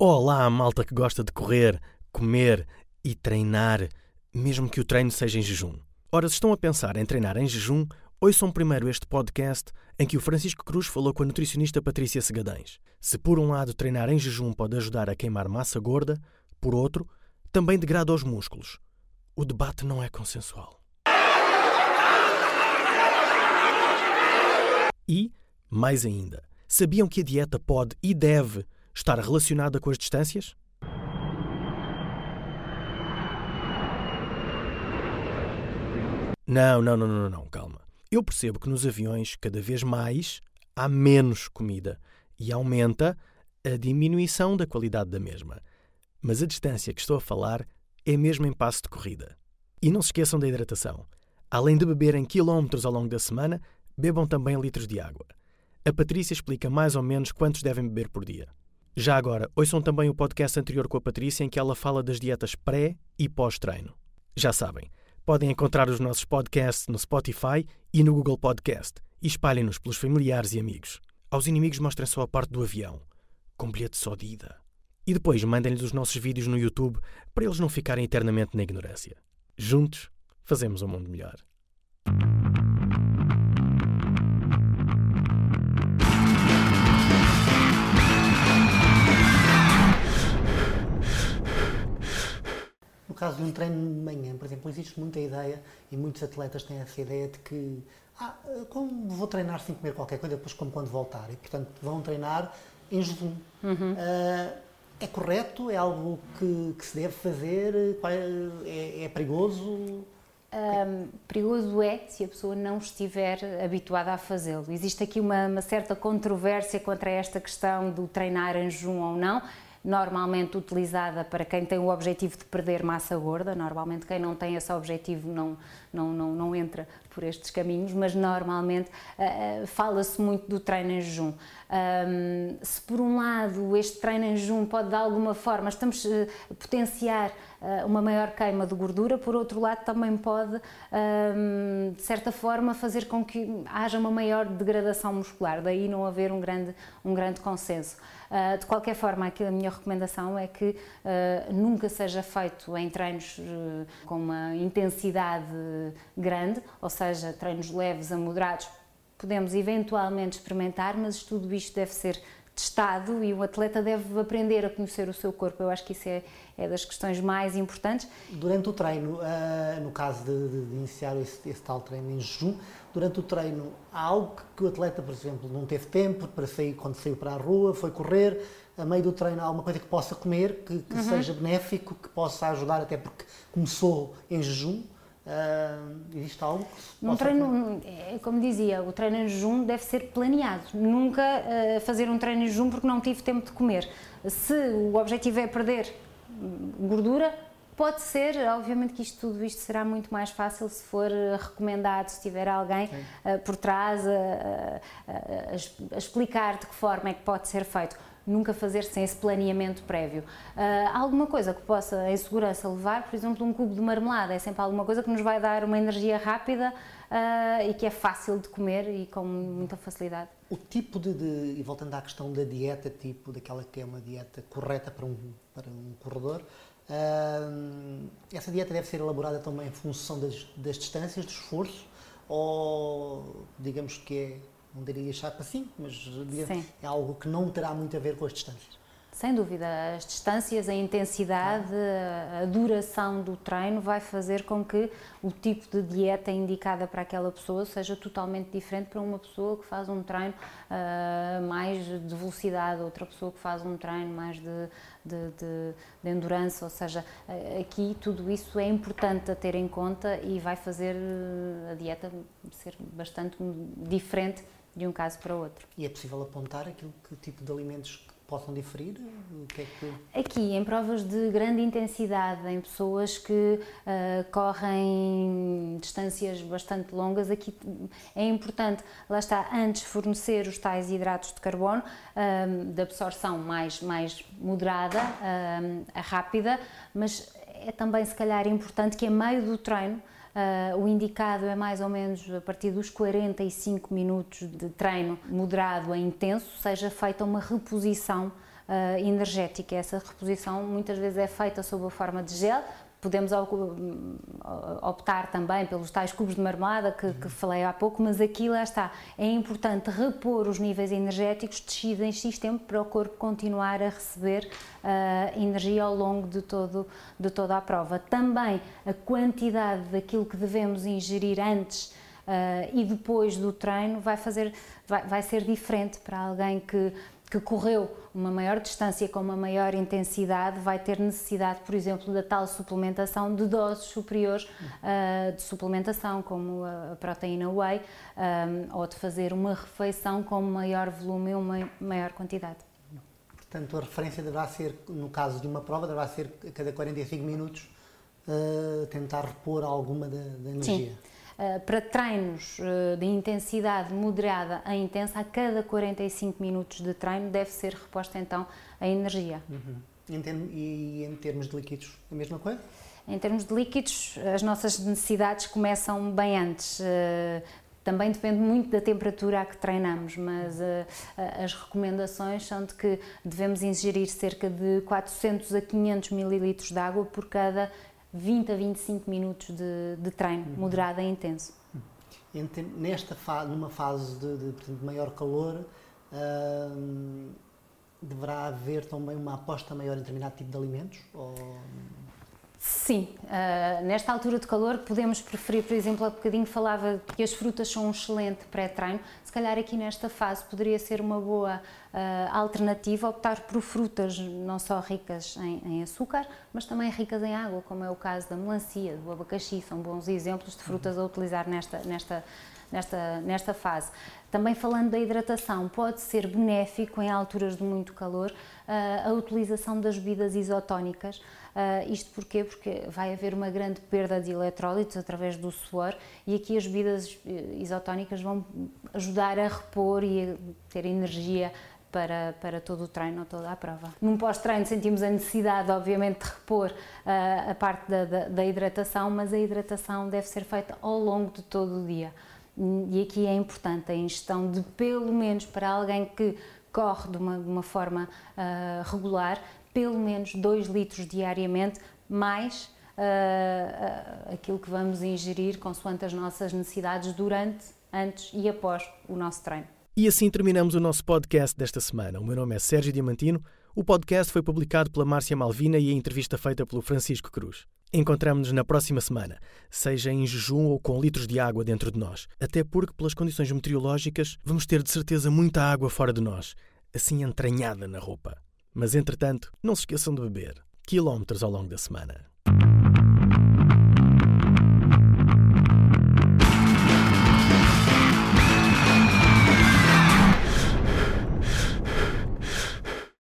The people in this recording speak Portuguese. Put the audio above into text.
Olá, malta que gosta de correr, comer e treinar, mesmo que o treino seja em jejum. Ora, se estão a pensar em treinar em jejum, ouçam primeiro este podcast em que o Francisco Cruz falou com a nutricionista Patrícia Segadães. Se por um lado treinar em jejum pode ajudar a queimar massa gorda, por outro, também degrada os músculos. O debate não é consensual. E, mais ainda, sabiam que a dieta pode e deve estar relacionada com as distâncias? Não, não, não, não, não, calma. Eu percebo que nos aviões, cada vez mais, há menos comida e aumenta a diminuição da qualidade da mesma. Mas a distância que estou a falar é mesmo em passo de corrida. E não se esqueçam da hidratação. Além de beberem quilómetros ao longo da semana, bebam também litros de água. A Patrícia explica mais ou menos quantos devem beber por dia. Já agora, ouçam também o podcast anterior com a Patrícia em que ela fala das dietas pré e pós-treino. Já sabem, podem encontrar os nossos podcasts no Spotify e no Google Podcast e espalhem-nos pelos familiares e amigos. Aos inimigos mostrem só a parte do avião, com bilhete só de ida. E depois mandem-lhes os nossos vídeos no YouTube para eles não ficarem eternamente na ignorância. Juntos, fazemos um mundo melhor. Caso de um treino de manhã, por exemplo, existe muita ideia, e muitos atletas têm essa ideia de que ah, como vou treinar sem comer qualquer coisa, depois como quando voltar. E, portanto, vão treinar em jejum. Uhum. Uh, é correto? É algo que, que se deve fazer? É, é perigoso? Um, perigoso é se a pessoa não estiver habituada a fazê-lo. Existe aqui uma, uma certa controvérsia contra esta questão do treinar em jejum ou não normalmente utilizada para quem tem o objetivo de perder massa gorda. Normalmente, quem não tem esse objetivo não, não, não, não entra por estes caminhos, mas normalmente uh, fala-se muito do treino em jejum. Um, se por um lado este treino em jejum pode de alguma forma, estamos uh, potenciar uma maior queima de gordura, por outro lado também pode, um, de certa forma, fazer com que haja uma maior degradação muscular, daí não haver um grande, um grande consenso. Uh, de qualquer forma, aqui a minha recomendação é que uh, nunca seja feito em treinos com uma intensidade grande, ou seja, treinos leves a moderados. Podemos eventualmente experimentar, mas tudo isto deve ser testado e o atleta deve aprender a conhecer o seu corpo. Eu acho que isso é, é das questões mais importantes. Durante o treino, uh, no caso de, de, de iniciar esse, esse, tal treino em jejum, durante o treino há algo que o atleta, por exemplo, não teve tempo para sair quando saiu para a rua, foi correr, a meio do treino há alguma coisa que possa comer, que, que uhum. seja benéfico, que possa ajudar, até porque começou em jejum. Uh, existe algo que um treino, é, como dizia, o treino em jejum deve ser planeado. Nunca uh, fazer um treino em jejum porque não tive tempo de comer. Se o objetivo é perder gordura, pode ser, obviamente que isto, tudo isto será muito mais fácil se for recomendado, se tiver alguém uh, por trás a, a, a explicar de que forma é que pode ser feito nunca fazer sem esse planeamento prévio. Uh, alguma coisa que possa, em segurança, levar, por exemplo, um cubo de marmelada, é sempre alguma coisa que nos vai dar uma energia rápida uh, e que é fácil de comer e com muita facilidade. O tipo de, de, e voltando à questão da dieta, tipo daquela que é uma dieta correta para um, para um corredor, uh, essa dieta deve ser elaborada também em função das, das distâncias, do esforço, ou digamos que é não diria chapa assim, mas é algo que não terá muito a ver com as distâncias. Sem dúvida, as distâncias, a intensidade, a duração do treino vai fazer com que o tipo de dieta indicada para aquela pessoa seja totalmente diferente para uma pessoa que faz um treino uh, mais de velocidade, outra pessoa que faz um treino mais de, de, de, de endurance, ou seja, aqui tudo isso é importante a ter em conta e vai fazer a dieta ser bastante diferente de um caso para outro. E é possível apontar aquilo que tipo de alimentos possam diferir? Que é que... Aqui, em provas de grande intensidade, em pessoas que uh, correm distâncias bastante longas, aqui é importante, lá está, antes fornecer os tais hidratos de carbono, uh, de absorção mais, mais moderada, uh, rápida, mas é também se calhar importante que a meio do treino Uh, o indicado é mais ou menos a partir dos 45 minutos de treino moderado a intenso, seja feita uma reposição uh, energética. Essa reposição muitas vezes é feita sob a forma de gel, Podemos optar também pelos tais cubos de marmelada que, que, falei há pouco, mas aqui lá está. É importante repor os níveis energéticos descidos em X tempo para o corpo continuar a receber uh, energia ao longo de, todo, de toda a prova. Também a quantidade daquilo que devemos ingerir antes Uh, e depois do treino vai fazer vai, vai ser diferente para alguém que que correu uma maior distância com uma maior intensidade vai ter necessidade, por exemplo, da tal suplementação de doses superiores uh, de suplementação, como a proteína whey, um, ou de fazer uma refeição com maior volume e uma maior quantidade. Portanto, a referência deverá ser, no caso de uma prova, deverá ser a cada 45 minutos uh, tentar repor alguma da, da energia. Sim. Eh, para treinos eh, de intensidade moderada a intensa, a cada 45 minutos de treino deve ser reposta então a energia. Uhum. E em termos de líquidos, a mesma coisa? Em termos de líquidos, as nossas necessidades começam bem antes. Eh, também depende muito da temperatura a que treinamos, mas as recomendações são de que devemos ingerir cerca de 400 a 500 mililitros de água por cada 20 a 25 minutos de, de treino, uhum. moderado e intenso. Nesta fase, numa fase de, de, de maior calor, uh, deverá haver também uma aposta maior em determinado tipo de alimentos? Ou... Sim, uh, nesta altura de calor podemos preferir, por exemplo, há bocadinho falava que as frutas são um excelente pré-treino, se calhar aqui nesta fase poderia ser uma boa uh, alternativa optar por frutas não só ricas em, em, açúcar, mas também ricas em água, como é o caso da melancia, do abacaxi, são bons exemplos de frutas a utilizar nesta, nesta, nesta, nesta fase. Também falando da hidratação, pode ser benéfico em alturas de muito calor uh, a utilização das bebidas isotónicas, Uh, isto porquê? Porque vai haver uma grande perda de eletrólitos através do suor e aqui as bebidas eh, isotónicas vão ajudar a repor e a ter energia para, para todo o treino toda a prova. Num pós-treino sentimos a necessidade, obviamente, de repor uh, a parte da, da, da, hidratação, mas a hidratação deve ser feita ao longo de todo o dia. E aqui é importante a ingestão de, pelo menos para alguém que corre de uma, de uma forma uh, regular, pelo menos 2 litros diariamente, mais uh, uh, aquilo que vamos ingerir consoante as nossas necessidades durante, antes e após o nosso treino. E assim terminamos o nosso podcast desta semana. O meu nome é Sérgio Diamantino. O podcast foi publicado pela Márcia Malvina e a entrevista feita pelo Francisco Cruz. Encontramos-nos na próxima semana, seja em jejum ou com litros de água dentro de nós. Até porque, pelas condições meteorológicas, vamos ter de certeza muita água fora de nós, assim entranhada na roupa. Mas entretanto, não se esqueçam de beber. Quilómetros ao longo da semana.